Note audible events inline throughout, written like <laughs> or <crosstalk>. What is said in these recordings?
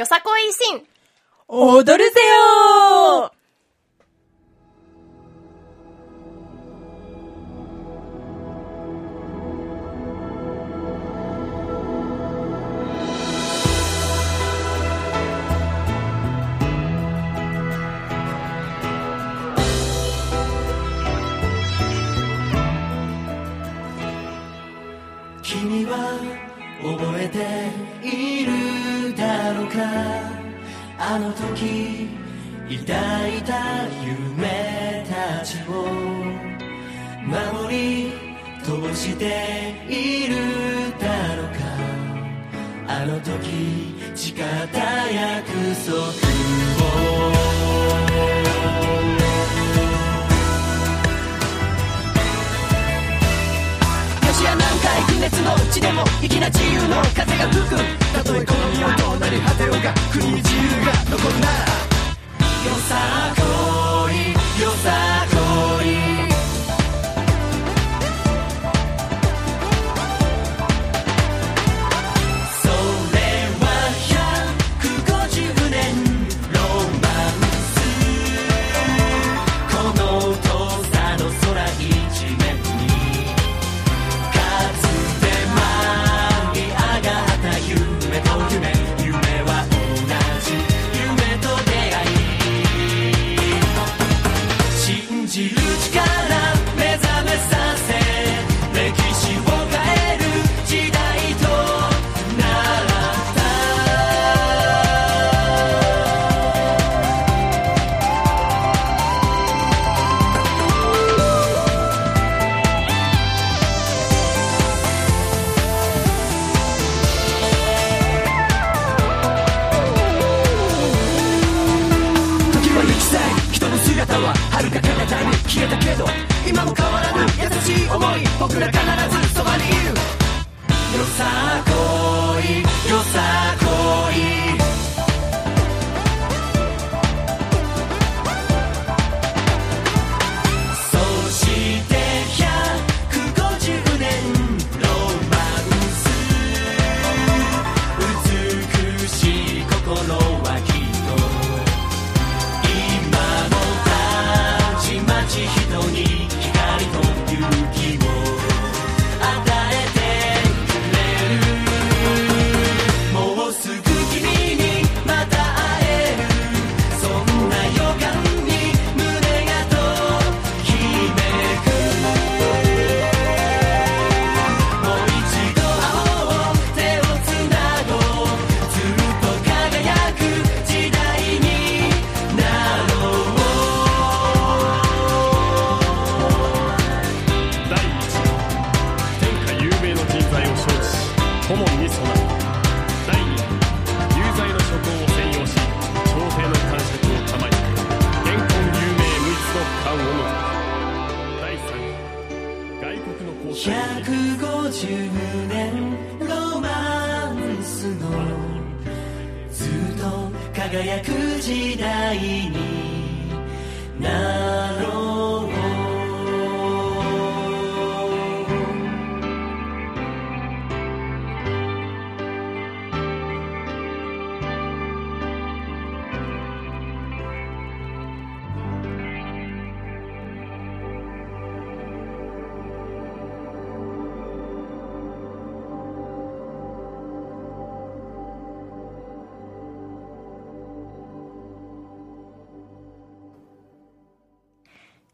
よさこいシン踊るぜよあの時抱いた夢たちを守り通しているだろうか。あの時誓った約束。回不熱の地でも粋な自由の風が吹く。たとえこの身をどうなり果てようが国に自由が残るなら。よさこ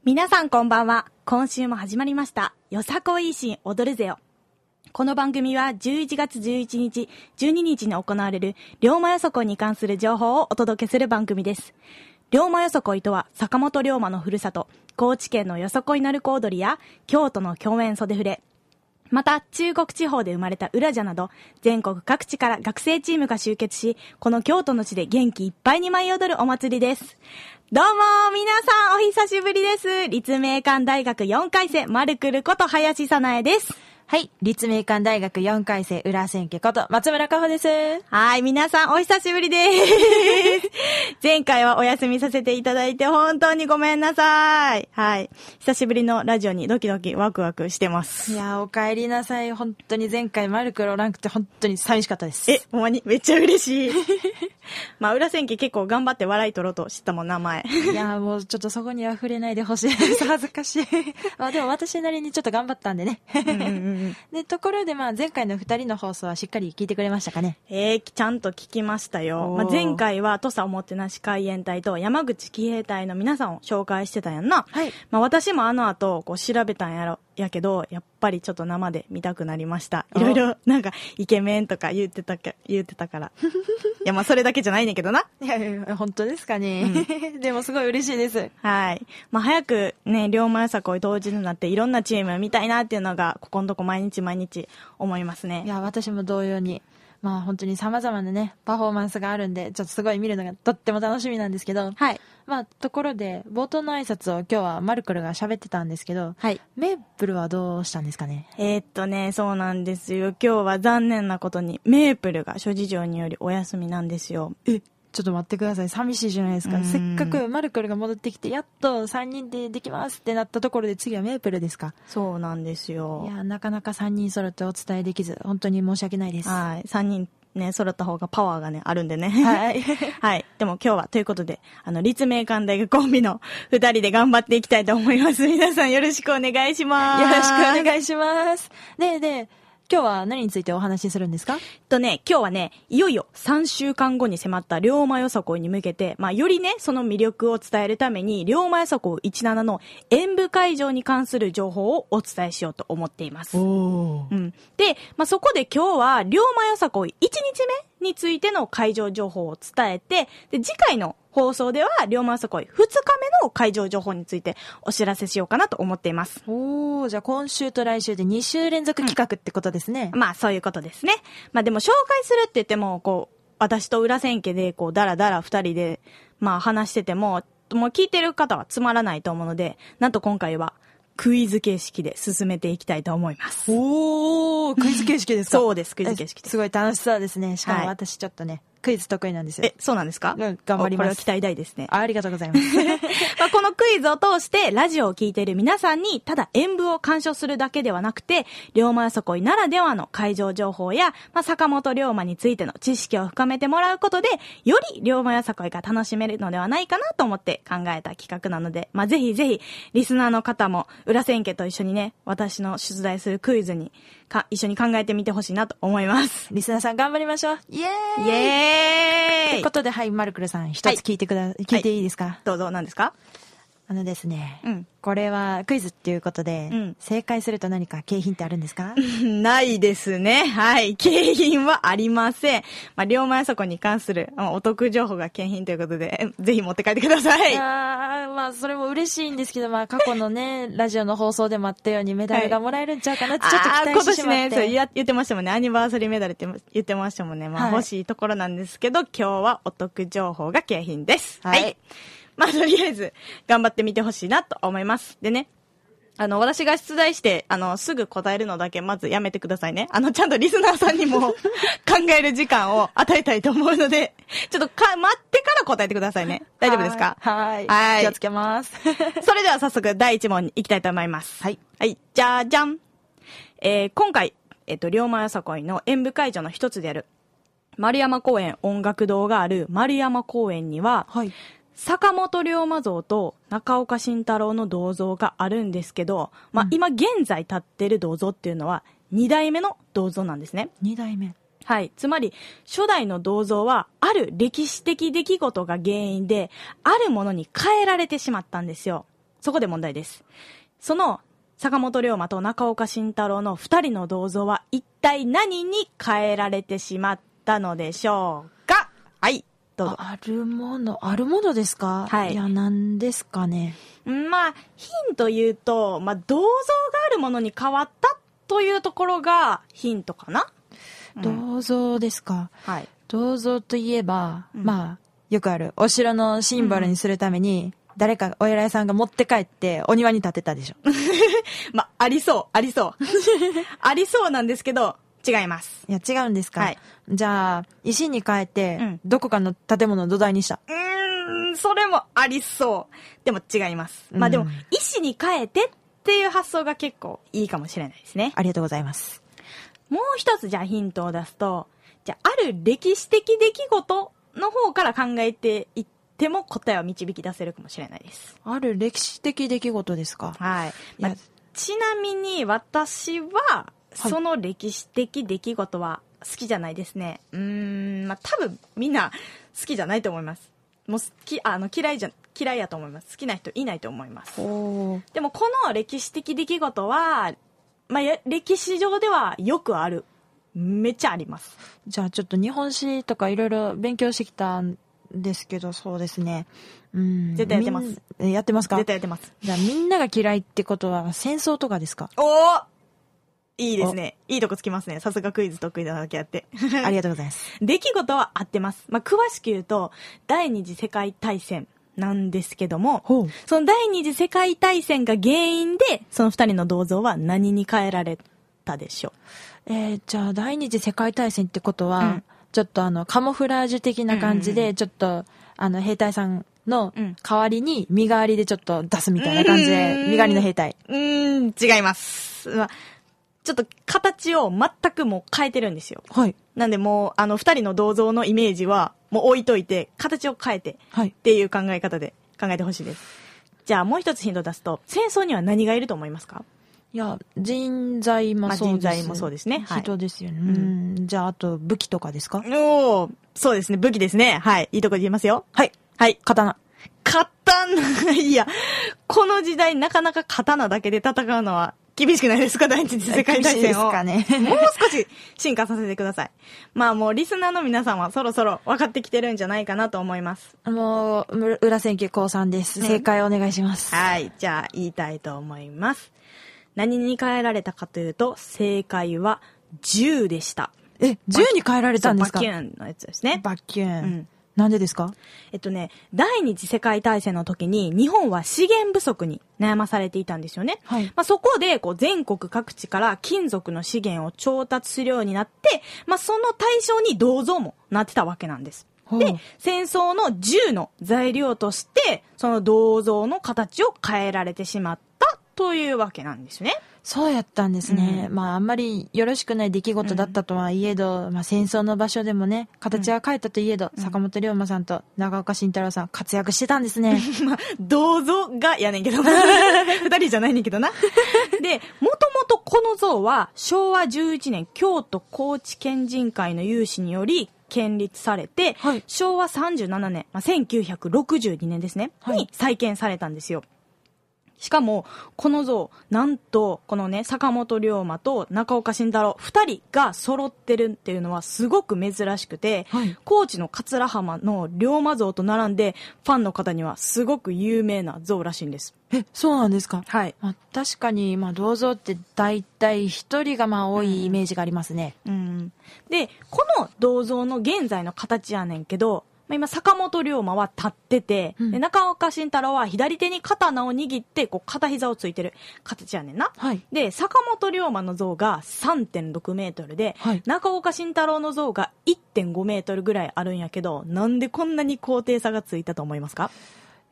皆さんこんばんは。今週も始まりました。よさこいしん踊るぜよ。この番組は11月11日、12日に行われる龍馬よそこいに関する情報をお届けする番組です。龍馬よそこいとは坂本龍馬のふるさと、高知県のよそこい鳴子踊りや京都の共演袖触れ、また、中国地方で生まれたウラジャなど、全国各地から学生チームが集結し、この京都の地で元気いっぱいに舞い踊るお祭りです。どうも、皆さん、お久しぶりです。立命館大学4回生、マルクルこと林さなえです。はい。立命館大学4回生、浦千家こと、松村香穂です。はい、皆さんお久しぶりです。<laughs> 前回はお休みさせていただいて本当にごめんなさい。はい。久しぶりのラジオにドキドキワクワクしてます。いやー、お帰りなさい。本当に前回マルクロランクって本当に寂しかったです。え、ほんまにめっちゃ嬉しい。<laughs> まあ、裏千家結構頑張って笑い取ろうと知ったもん、名前。いやーもうちょっとそこには触れないでほしいです。恥ずかしい。<laughs> まあでも私なりにちょっと頑張ったんでね。うんうんうんで、ところでまあ前回の二人の放送はしっかり聞いてくれましたかね？えー、ちゃんと聞きましたよ。まあ、前回は土佐おもてなし海援隊と山口騎兵隊の皆さんを紹介してたやんな。はい。まあ、私もあの後、こう調べたんやろ、やけど、やっぱりちょっと生で見たくなりました。いろいろ、なんか、イケメンとか言ってたか、言ってたから。<laughs> いや、まあ、それだけじゃないねんけどな。いやいや、本当ですかね。<laughs> でもすごい嬉しいです。はい。まあ、早くね、龍馬よさこい当時になって、いろんなチーム見たいなっていうのが、ここのとこ毎日毎日思いますね。いや、私も同様に。まあ本当に様々なね、パフォーマンスがあるんで、ちょっとすごい見るのがとっても楽しみなんですけど、はい。まあところで、冒頭の挨拶を今日はマルクルが喋ってたんですけど、はい。メープルはどうしたんですかね？えーっとね、そうなんですよ。今日は残念なことに、メープルが諸事情によりお休みなんですよ。えちょっと待ってください。寂しいじゃないですか。うんせっかくマルクルが戻ってきて、やっと3人でできますってなったところで次はメープルですか。そうなんですいよ。や、なかなか3人揃ってお伝えできず、本当に申し訳ないです。ははい。3人ね、揃った方がパワーがね、あるんでね。い。<laughs> はい。でも今日は、ということで、あの、立命館大学コンビの二人で頑張っていきたいと思います。皆さんよろしくお願いします。よろしくおい。願いします。で、で、今日は何についてお話しするんですか？とね、今日はね、いよいよ3週間後に迫った龍馬よさこいに向けて、まあ、よりね、その魅力を伝えるために、龍馬よさこい17の演舞会場に関する情報をお伝えしようと思っています。おうん。で、まあ、そこで今日は、龍馬よさこい1日目についての会場情報を伝えて、で、次回の放送では、龍馬よさこい2日目の会場情報についてお知らせしようかなと思っています。おー、じゃあ今週と来週で2週連続企画ってことですね。まあ、そういうことですね。まあ、でも紹介するって言っても、こう、私と裏千家で、こう、だらだら二人で、まあ、話してても、もう聞いてる方はつまらないと思うので、なんと今回は、クイズ形式で進めていきたいと思います。おー、クイズ形式ですか？そうですクイズ形式ですすごい楽しそうですね。しかはいも私ちょっとね、クイズ得意なんですよえ。、そうなんですか？うん頑張りますおこれは期待大ですね。あありがとうございます。<laughs> まあ、このクイズを通して、ラジオを聞いている皆さんに、ただ演舞を鑑賞するだけではなくて、龍馬よそこいならではの会場情報や、まあ、坂本龍馬についての知識を深めてもらうことで、より龍馬よそこいが楽しめるのではないかなと思って考えた企画なので、まあ、ぜひぜひ、リスナーの方も、裏千家と一緒にね、私の出題するクイズに、か、一緒に考えてみてほしいなと思います。リスナーさん頑張りましょう。イエーイイエーイということで、はい、マルクルさん、一つ聞いてくだ、聞いていいですか、どうぞ、何ですか？あのですね、うんこれはクイズっていうことで、うん正解すると何か景品ってあるんですか？<laughs> ないですね。はい。景品はありません。まあ、龍馬やそこに関するまあお得情報が景品ということで、えぜひ持って帰ってください。あーまあ、それも嬉しいんですけど、まあ、過去のね、<laughs> ラジオの放送でもあったようにメダルがもらえるんちゃうかなってちょっと期待してしまって。今年ね、そう言言ってましたもんね。アニバーサリーメダルって言ってましたもんね。まあ、はい欲しいところなんですけど、今日はお得情報が景品です。はいまあ、とりあえず、頑張ってみてほしいなと思います。でね。あの、私が出題して、あの、すぐ答えるのだけ、まずやめてくださいね。あの、ちゃんとリスナーさんにも <laughs> 考える時間を与えたいと思うので、ちょっとか、待ってから答えてくださいね。大丈夫ですか？はい。はい気をつけます。<laughs> それでは早速第一問に行きたいと思います。はい。はい、じゃじゃん。えー今回、えっ、と、龍馬よさこいの演舞会場の一つである、丸山公園音楽堂がある丸山公園には、はい。坂本龍馬像と中岡慎太郎の銅像があるんですけど、まあ、うん今現在立ってる銅像っていうのは、二代目の銅像なんですね。二代目。はい。つまり、初代の銅像は、ある歴史的出来事が原因で、あるものに変えられてしまったんですよ。そこで問題です。その、坂本龍馬と中岡慎太郎の二人の銅像は、一体何に変えられてしまったのでしょうか？はい。どうぞ。あるもの、あるものですか？はいいや、何ですかね。うんまあ、ヒント言うと、まあ、銅像があるものに変わったというところがヒントかな、うん銅像ですか？はい。銅像といえば、うんまあ、よくある、お城のシンボルにするために、誰かお偉いさんが持って帰ってお庭に立てたでしょ。<laughs> ま、ありそう、ありそう。ありそうなんですけど、違います。いや、違うんですか？はいじゃあ、石に変えて、うんどこかの建物の土台にした？うーん、それもありそう。でも違います。まあでもうん、石に変えてっていう発想が結構いいかもしれないですね。ありがとうございます。もう一つじゃあヒントを出すと、じゃあある歴史的出来事の方から考えていっても答えを導き出せるかもしれないです。ある歴史的出来事ですか？はい。まあちなみに私は、はいその歴史的出来事は好きじゃないですね。うーん、まあ多分みんな好きじゃないと思います。もう好き、あの嫌いじゃ、嫌いやと思います。好きな人いないと思います。でもこの歴史的出来事は、まあや歴史上ではよくある。めっちゃあります。じゃあちょっと日本史とかいろいろ勉強してきたんですけど、そうですね。うん。絶対やってますやってますか？絶対やってます。じゃあみんなが嫌いってことは戦争とかですか？おおいいですね。いいとこつきますね。さすがクイズ得意なだけあって。<laughs> ありがとうございます。出来事は合ってます。まあ、詳しく言うと、第二次世界大戦なんですけども。その第二次世界大戦が原因で、その二人の銅像は何に変えられたでしょえーじゃあ第二次世界大戦ってことは、うんちょっとあの、カモフラージュ的な感じで、ちょっと、あの、兵隊さんのうん代わりに身代わりでちょっと出すみたいな感じで、うん身代わりの兵隊。うん、違います。まあちょっと形を全くもう変えてるんですよ。はい。なんでもう、あの二人の銅像のイメージは、もう置いといて、形を変えて、っはい。ていう考え方で考えてほしいです。じゃあもう一つヒントを出すと、戦争には何がいると思いますか？いや、人材もそうです。まあ人材もそうですねはい人ですよね。うん。じゃあ、あと、武器とかですか？おおそうですね、武器ですね。はい。いいとこで言いますよ。はい。はい。刀。刀、<laughs> いや、この時代なかなか刀だけで戦うのは厳しくないですか？第一次世界大厳しいです戦を。かね。もう少し進化させてください。まあもうリスナーの皆さんはそろそろ分かってきてるんじゃないかなと思います。もう、む裏千家高さんです。正解お願いします。はい。じゃあ言いたいと思います。何に変えられたかというと、正解は銃でした。え、銃に変えられたんですか？バキューンのやつですね。バキューン。うんなんでですか？えっとね、第二次世界大戦の時に日本は資源不足に悩まされていたんですよね。はいまあ、そこでこう全国各地から金属の資源を調達するようになって、まあ、その対象に銅像もなってたわけなんです。で、戦争の銃の材料として、その銅像の形を変えられてしまったというわけなんですね。そうやったんですね。うまあ、あんまりよろしくない出来事だったとはいえど、まあ、戦争の場所でもね、形は変えたといえど、坂本龍馬さんと長岡慎太郎さん活躍してたんですね。<laughs> まあ、銅像がやねんけどな。<laughs> 二人じゃないねんけどな。で、もともとこの像は昭和11年京都高知県人会の有志により建立されて、はい昭和37年、まあ、1962年ですね、はいに再建されたんですよ。しかも、この像、なんと、このね、坂本龍馬と中岡慎太郎、二人が揃ってるっていうのはすごく珍しくて、はい高知の桂浜の龍馬像と並んで、ファンの方にはすごく有名な像らしいんです。え、そうなんですか？はい。まあ、確かに、まあ、銅像って大体一人がまあ多いイメージがありますね。うん。で、この銅像の現在の形やねんけど、まあ、今、坂本龍馬は立ってて、うんで中岡慎太郎は左手に刀を握って、こう、片膝をついてる形やねんな。はい。で、坂本龍馬の像が3.6メートルで、はい中岡慎太郎の像が1.5メートルぐらいあるんやけど、なんでこんなに高低差がついたと思いますか？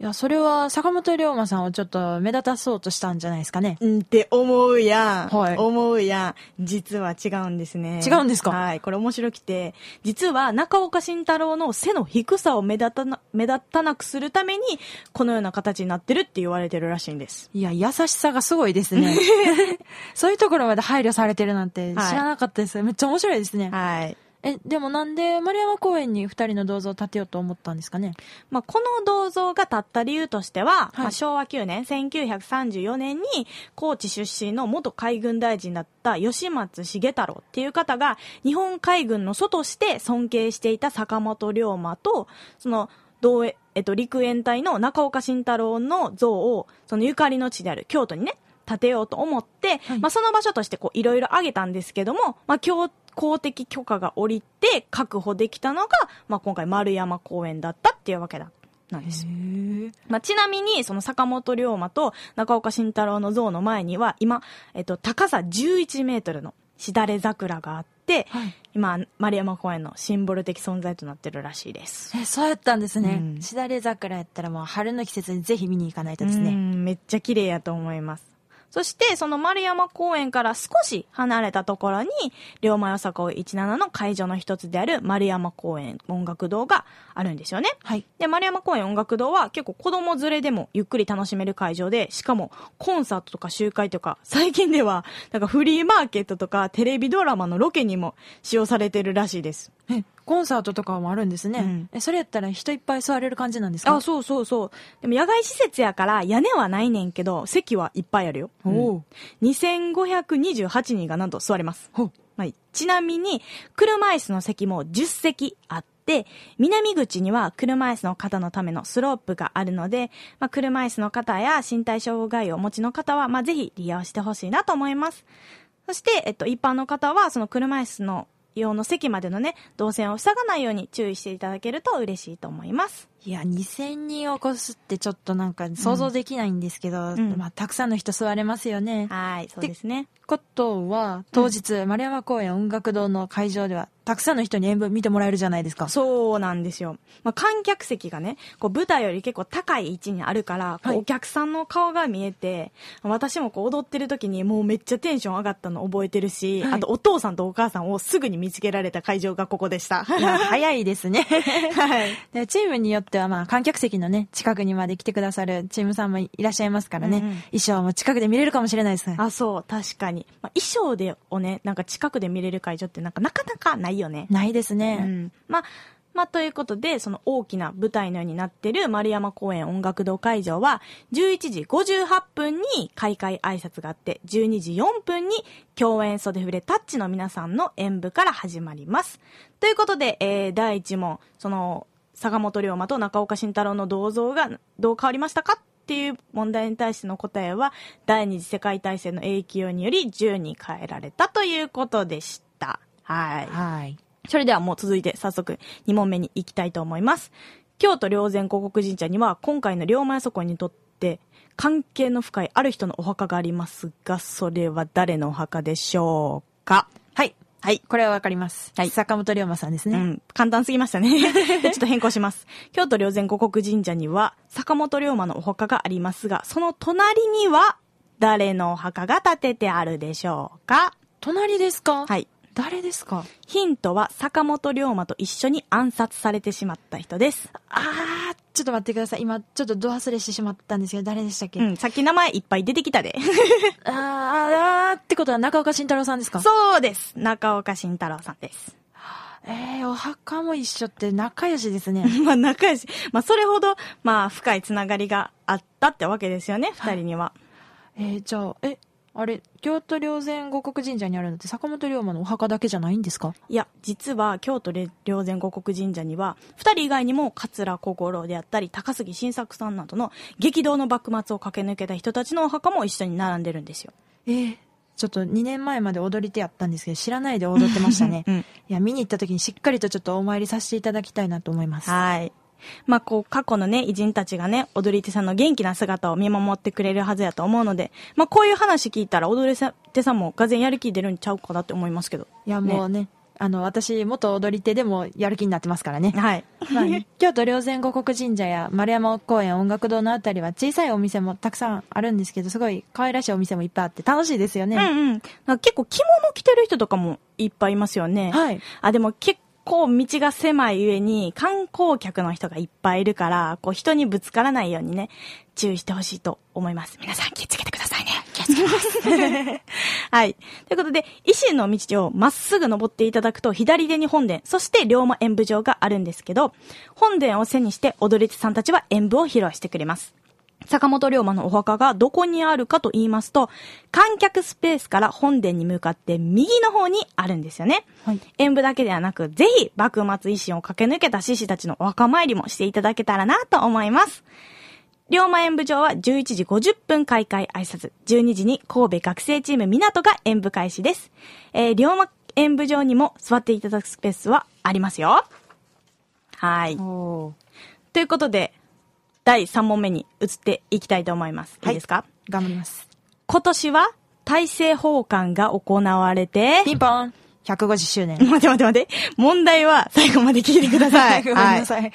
いや、それは坂本龍馬さんをちょっと目立たそうとしたんじゃないですかね。うんって思うやん。はい思うやん。実は違うんですね。違うんですかはい。これ面白くて、実は中岡慎太郎の背の低さを目立たな、目立たなくするために、このような形になってるって言われてるらしいんです。いや、優しさがすごいですね。<laughs> <laughs> そういうところまで配慮されてるなんて知らなかったです。めっちゃ面白いですね。はい。え、でもなんで丸山公園に二人の銅像を建てようと思ったんですかね？まあ、この銅像が立った理由としては、い。まあ、昭和9年、1934年に高知出身の元海軍大臣だった吉松重太郎っていう方が日本海軍の祖として尊敬していた坂本龍馬と、その、同えっと、陸援隊の中岡慎太郎の像を、そのゆかりの地である京都にね、建てようと思って、はい。まあ、その場所としてこう、いろいろ挙げたんですけども、まあ、今日、公的許可が下りて確保できたのが、まあ、今回丸山公園だったっていうわけだ、なんです。まあ、ちなみに、その坂本龍馬と中岡慎太郎の像の前には、今、えっと、高さ11メートルのしだれ桜があって、はい今、丸山公園のシンボル的存在となってるらしいです。え、そうやったんですねう。んしだれ桜やったらもう春の季節にぜひ見に行かないとですうね。んめっちゃ綺麗やと思います。そして、その丸山公園から少し離れたところに、龍馬よさこい17の会場の一つである丸山公園音楽堂があるんですよね。はい。で、丸山公園音楽堂は結構子供連れでもゆっくり楽しめる会場で、しかもコンサートとか集会とか、最近では <laughs> なんかフリーマーケットとかテレビドラマのロケにも使用されてるらしいです。え、コンサートとかもあるんですね。うんえ、それやったら人いっぱい座れる感じなんですか？あ、そうそうそう。でも野外施設やから屋根はないねんけど、席はいっぱいあるよ。おう2528人がなんと座れます。はい。ちなみに、車椅子の席も10席あって、南口には車椅子の方のためのスロープがあるので、まあ、車椅子の方や身体障害をお持ちの方は、まあ、ぜひ利用してほしいなと思います。そして、えっと、一般の方は、その車椅子の用の席までのね、動線を塞がないように注意していただけると嬉しいと思います。いや、2000人を超すってちょっとなんか想像できないんですけど、んまあ、たくさんの人座れますよね。はい、そうですね。ことは、当日、丸山公園音楽堂の会場では、たくさんの人に演舞見てもらえるじゃないですか。そうなんですよ。まあ、観客席がね、こう舞台より結構高い位置にあるから、こうはいお客さんの顔が見えて、私もこう踊ってる時にもうめっちゃテンション上がったの覚えてるし、はいあとお父さんとお母さんをすぐに見つけられた会場がここでした。いや、早いですね。<laughs> はい。でチームによっては、まあ、観客席のね、近くにまで来てくださるチームさんもいらっしゃいますからね、うんうん衣装も近くで見れるかもしれないですね。あ、そう、確かに。まあ、衣装でをね、なんか近くで見れる会場ってなんかなかなかないよね。ないですね。うん。まあ、まあ、ということで、その大きな舞台のようになってる丸山公園音楽堂会場は、11時58分に開会挨拶があって、12時4分に共演袖触れタッチの皆さんの演舞から始まります。ということで、えー、第1問、その、坂本龍馬と中岡慎太郎の銅像がどう変わりましたか？っていう問題に対しての答えは、第二次世界大戦の影響により10に変えられたということでした。はい。はい。それではもう続いて早速2問目に行きたいと思います。京都霊山五国神社には今回の龍馬やそこにとって関係の深いある人のお墓がありますが、それは誰のお墓でしょうか？はい。はい。これはわかります。はい坂本龍馬さんですね。うん、簡単すぎましたね。で <laughs> ちょっと変更します。京都霊山五国神社には坂本龍馬のお墓がありますが、その隣には誰のお墓が建ててあるでしょうか？隣ですか？はい。誰ですか？ヒントは坂本龍馬と一緒に暗殺されてしまった人です。あー、ちょっと待ってください。今、ちょっとド忘れしてしまったんですけど、誰でしたっけ、うん、さっき名前いっぱい出てきたで。あ <laughs> ーあー、ってことは中岡慎太郎さんですか？そうです。中岡慎太郎さんです。えー、お墓も一緒って仲良しですね。<laughs> まあ仲良し。まあそれほど、まあ深いつながりがあったってわけですよね、二人には。えー、じゃあ、え、あれ、京都霊山五国神社にあるのって坂本龍馬のお墓だけじゃないんですか？いや、実は京都霊山五国神社には、二人以外にも桂小五郎であったり、高杉晋作さんなどの激動の幕末を駆け抜けた人たちのお墓も一緒に並んでるんですよ。えー、ちょっと2年前まで踊り手やったんですけど、知らないで踊ってましたね。うんいや、見に行った時にしっかりとちょっとお参りさせていただきたいなと思います。はい。まあ、こう、過去のね、偉人たちがね、踊り手さんの元気な姿を見守ってくれるはずやと思うので、まあ、こういう話聞いたら、踊り手さんもがぜんやる気出るんちゃうかなって思いますけど。いや、もうね、あの、私、元踊り手でもやる気になってますからね。はい。まあね京都霊山五国神社や丸山公園音楽堂のあたりは小さいお店もたくさんあるんですけど、すごい可愛らしいお店もいっぱいあって楽しいですよね。うんうん。結構着物着てる人とかもいっぱいいますよね。はい。あ、でも結構道が狭い上に観光客の人がいっぱいいるから、こう人にぶつからないようにね、注意してほしいと思います。皆さん気をつけてくださいね。気をつけます。<laughs> はい。ということで、維新の道をまっすぐ登っていただくと、左手に本殿、そして龍馬演舞場があるんですけど、本殿を背にして踊り手さんたちは演舞を披露してくれます。坂本龍馬のお墓がどこにあるかと言いますと、観客スペースから本殿に向かって右の方にあるんですよね。はい演舞だけではなく、ぜひ幕末維新を駆け抜けた志士たちのお墓参りもしていただけたらなと思います。龍馬演舞場は11時50分開会挨拶、12時に神戸学生チーム港が演舞開始です。えー、龍馬演舞場にも座っていただくスペースはありますよ。はい。ということで、第3問目に移っていきたいと思います。いいですか、頑張ります。今年は大政奉還が行われて、ピンポン !150 周年。待って待って待って。問題は最後まで聞いてください。ごめんなさい。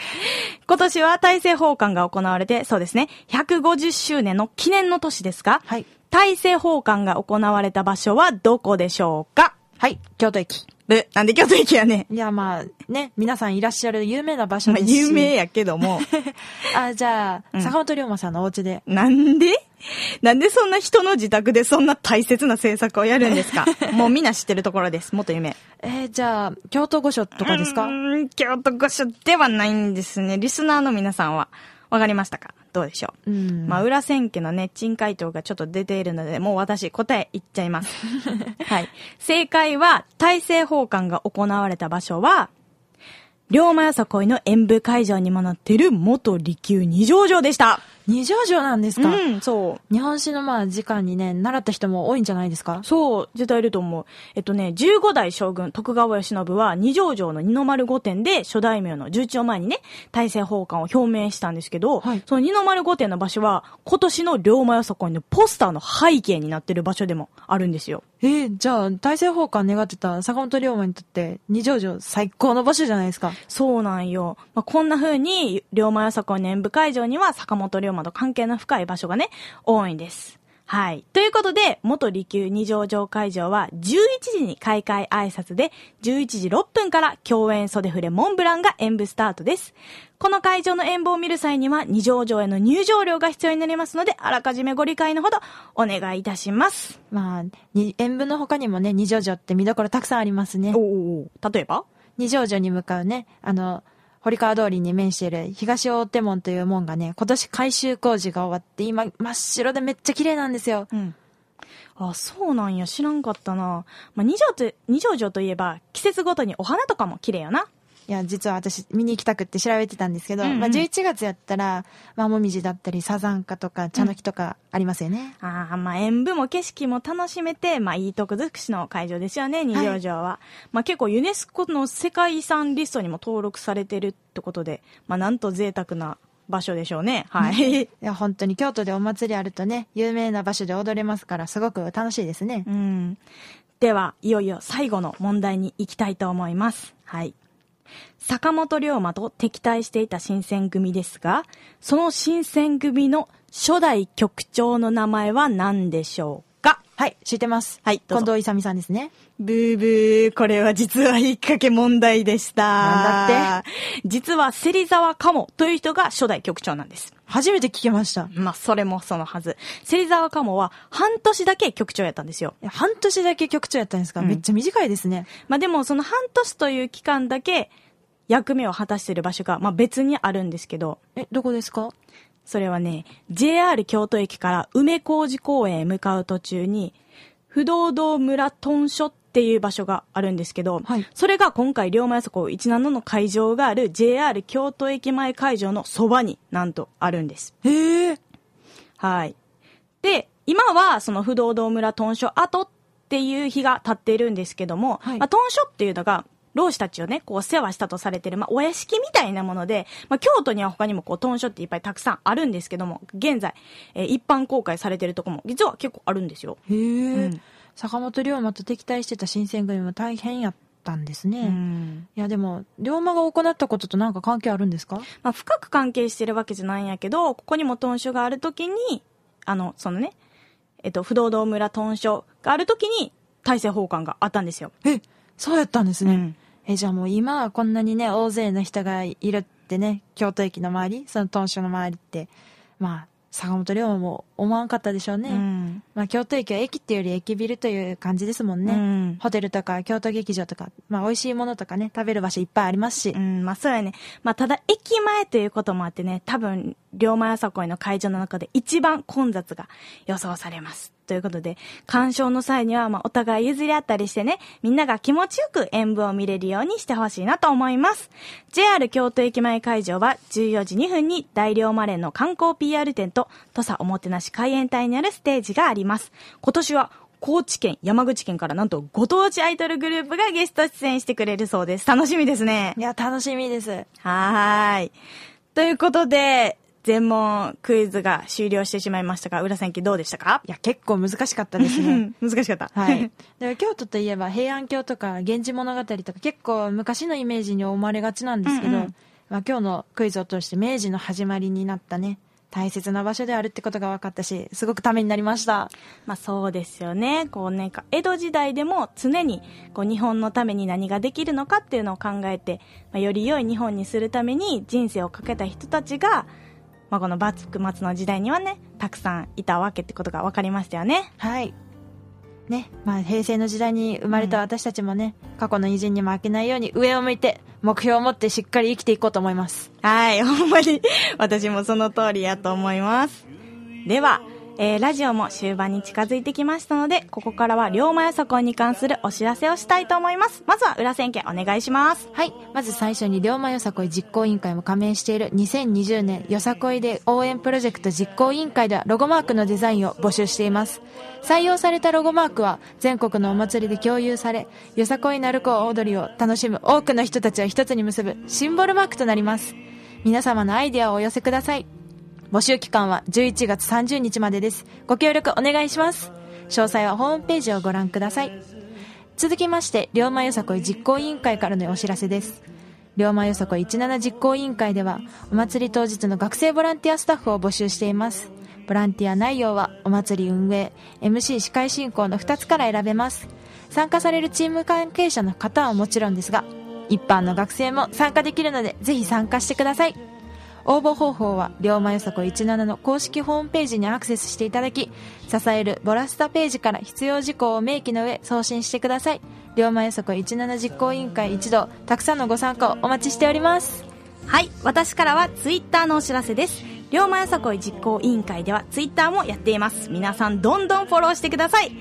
今年は大政奉還が行われて、そうですね、150周年の記念の年ですが、はい。大政奉還が行われた場所はどこでしょうか？はい。京都駅。ぶ、なんで京都駅やねいや、まあ、ね、皆さんいらっしゃる有名な場所まあですし。有名やけども、<laughs> あ、じゃあ、ん坂本龍馬さんのお家で。なんで？なんでそんな人の自宅でそんな大切な政策をやるんですか？<laughs> もうみんな知ってるところです。もっと有名。えーじゃあ、京都御所とかですか？うーん京都御所ではないんですね。リスナーの皆さんは、わかりましたか？どうでしょう？うん。まあ、裏千家の熱鎮回答がちょっと出ているので、もう私答え言っちゃいます。<laughs> はい。正解は、大政奉還が行われた場所は、龍馬よさこいの演舞会場にもなっている元利休二条城でした。二条城なんですか、うん、そう。日本史のまあ時間にね、習った人も多いんじゃないですか？そう、絶対いると思う。えっとね、15代将軍徳川慶喜は二条城の二の丸御殿で諸大名の重鎮を前にね、大政奉還を表明したんですけど、はいその二の丸御殿の場所は今年の龍馬よさこいのポスターの背景になってる場所でもあるんですよ。えーじゃあ、大政奉還願ってた坂本龍馬にとって、二条城最高の場所じゃないですか？そうなんよ。まあ、こんな風に、龍馬よさこいの演舞会場には坂本龍馬と関係の深い場所がね、多いんです。はい。ということで、元利休二条城会場は11時に開会挨拶で、11時6分から共演袖触れモンブランが演舞スタートです。この会場の演舞を見る際には、二条城への入場料が必要になりますので、あらかじめご理解のほどお願いいたします。まあ、に演舞の他にもね、二条城って見どころたくさんありますね。お例えば？二条城に向かうね、あの、堀川通りに面している東大手門という門がね、今年改修工事が終わって、今真っ白でめっちゃ綺麗なんですよ。うん。あ、そうなんや。知らんかったな。まあ、二条と、二条城といえば、季節ごとにお花とかも綺麗よな。いや、実は私見に行きたくって調べてたんですけど、うんうんまあ11月やったら、まあもみじだったり、サザンカとか、茶の木とかありますよね。ああ、まあ、演舞も景色も楽しめて、まあ、いい徳尽くしの会場ですよね、二条城は。まあ、結構ユネスコの世界遺産リストにも登録されてるってことで、まあ、なんと贅沢な場所でしょうね。はい。いや、本当に京都でお祭りあるとね、有名な場所で踊れますから、すごく楽しいですね。うん。では、いよいよ最後の問題に行きたいと思います。はい。坂本龍馬と敵対していた新選組ですが、その新選組の初代局長の名前は何でしょうはい、知ってます。はい近藤勇さんですね。ブーブー、これは実は引っ掛け問題でした。なんだって？実は芹沢鴨という人が初代局長なんです。初めて聞きました。いまあ、それもそのはず。芹沢鴨は半年だけ局長やったんですよ。や半年だけ局長やったんですか、うんめっちゃ短いですね。まあでもその半年という期間だけ役目を果たしている場所が、まあ別にあるんですけど、え、どこですか？それはね、JR 京都駅から梅小路公園へ向かう途中に、不動堂村豚所っていう場所があるんですけど、はいそれが今回龍馬よそこ17の会場がある JR 京都駅前会場のそばになんとあるんです。へえ。はい。で、今はその不動堂村豚所跡っていう日が経っているんですけども、はいまあ、豚所っていうのが、老子たちをね、こう世話したとされてる、まあ、お屋敷みたいなもので、まあ、京都には他にもこう、豚所っていっぱいたくさんあるんですけども、現在、えー一般公開されてるとこも、実は結構あるんですよ。へえ、うん坂本龍馬と敵対してた新選組も大変やったんですね。うんいや、でも、龍馬が行ったこととなんか関係あるんですか？まあ、深く関係してるわけじゃないんやけど、ここにも豚所があるときに、あの、そのね、えっと、不動堂村豚所があるときに、大政奉還があったんですよ。え、そうやったんですね。うんえ、じゃあもう今はこんなにね、大勢の人がいるってね、京都駅の周り、その豚所の周りって、まあ、坂本龍馬も思わんかったでしょうね。うんまあ、京都駅は駅っていうより駅ビルという感じですもんね。うんホテルとか京都劇場とか、まあ、美味しいものとかね、食べる場所いっぱいありますし。うん、まあそうやね。まあただ駅前ということもあってね、多分、龍馬よさこいの会場の中で一番混雑が予想されます。ということで、鑑賞の際には、まあお互い譲り合ったりしてね、みんなが気持ちよく演舞を見れるようにしてほしいなと思います。JR 京都駅前会場は14時2分に大龍馬連の観光 PR 店と土佐おもてなし海援隊にあるステージがあります。今年は高知県、山口県からなんとご当地アイドルグループがゲスト出演してくれるそうです。楽しみですねい。や、楽しみです。はーい。ということで、全問クイズが終了してしまいましたが、浦さんどうでしたか？いや、結構難しかったですね。<laughs> 難しかった。はい。<laughs> で京都といえば平安京とか源氏物語とか結構昔のイメージに思われがちなんですけど、うんうんまあ、今日のクイズを通して明治の始まりになったね、大切な場所であるってことが分かったし、すごくためになりました。まあそうですよね。こうなんか、江戸時代でも常にこう日本のために何ができるのかっていうのを考えて、まあ、より良い日本にするために人生をかけた人たちが、まあこの幕末の時代にはね、たくさんいたわけってことが分かりましたよね。はい。ね、まあ平成の時代に生まれた私たちもね、過去の偉人に負けないように上を向いて、目標を持ってしっかり生きていこうと思います。はい、<laughs> ほんまに私もその通りやと思います。では、えーラジオも終盤に近づいてきましたので、ここからは龍馬よそこいに関するお知らせをしたいと思います。まずは裏千家お願いします。はい。まず最初に、龍馬よさこい実行委員会も加盟している2020年よさこいで応援プロジェクト実行委員会ではロゴマークのデザインを募集しています。採用されたロゴマークは全国のお祭りで共有され、よさこい鳴子踊りを楽しむ多くの人たちを一つに結ぶシンボルマークとなります。皆様のアイデアをお寄せください。募集期間は11月30日までです。ご協力お願いします。詳細はホームページをご覧ください。続きまして、龍馬よさこい実行委員会からのお知らせです。龍馬よさこい17実行委員会では、お祭り当日の学生ボランティアスタッフを募集しています。ボランティア内容は、お祭り運営、MC 司会進行の2つから選べます。参加されるチーム関係者の方はもちろんですが、一般の学生も参加できるので、ぜひ参加してください。応募方法は、龍馬よさこ17の公式ホームページにアクセスしていただき、支えるボラスタページから必要事項を明記の上送信してください。龍馬よさこ17実行委員会一同、たくさんのご参加をお待ちしております。はい、私からはツイッターのお知らせです。龍馬よさこい実行委員会ではツイッターもやっています。皆さんどんどんフォローしてください。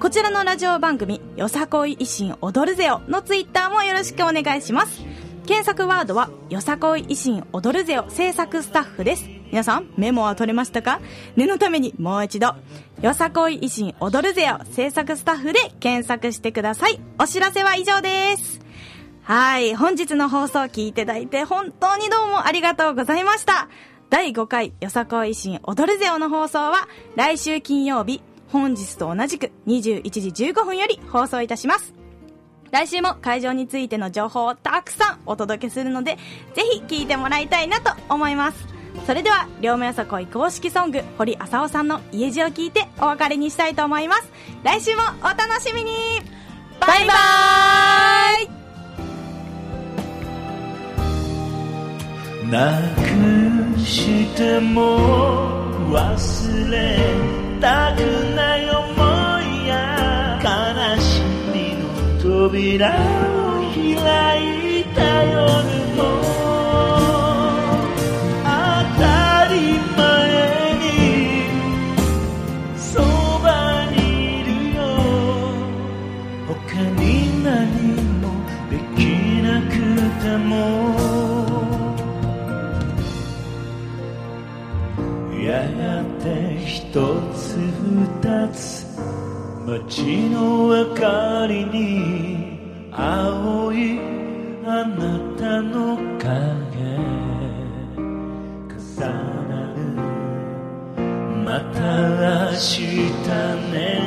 こちらのラジオ番組、よさこい維新踊るぜよのツイッターもよろしくお願いします。検索ワードは、よさこい維新踊るぜよ制作スタッフです。皆さん、メモは取れましたか？念のためにもう一度、よさこい維新踊るぜよ制作スタッフで検索してください。お知らせは以上です。はい。本日の放送を聞いていただいて本当にどうもありがとうございました。第5回よさこい維新踊るぜよの放送は来週金曜日、本日と同じく21時15分より放送いたします。来週も会場についての情報をたくさんお届けするので、ぜひ聞いてもらいたいなと思います。それでは、龍馬よさこい公式ソング、堀浅尾さんの家路を聞いてお別れにしたいと思います。来週もお楽しみにバイバーイなくしても忘れたくない扉を開いた夜も当たり前にそばにいるよ。他に何もできなくてもやがて一つ二つ街の明かりに青いあなたの影。重なるまた明日ね。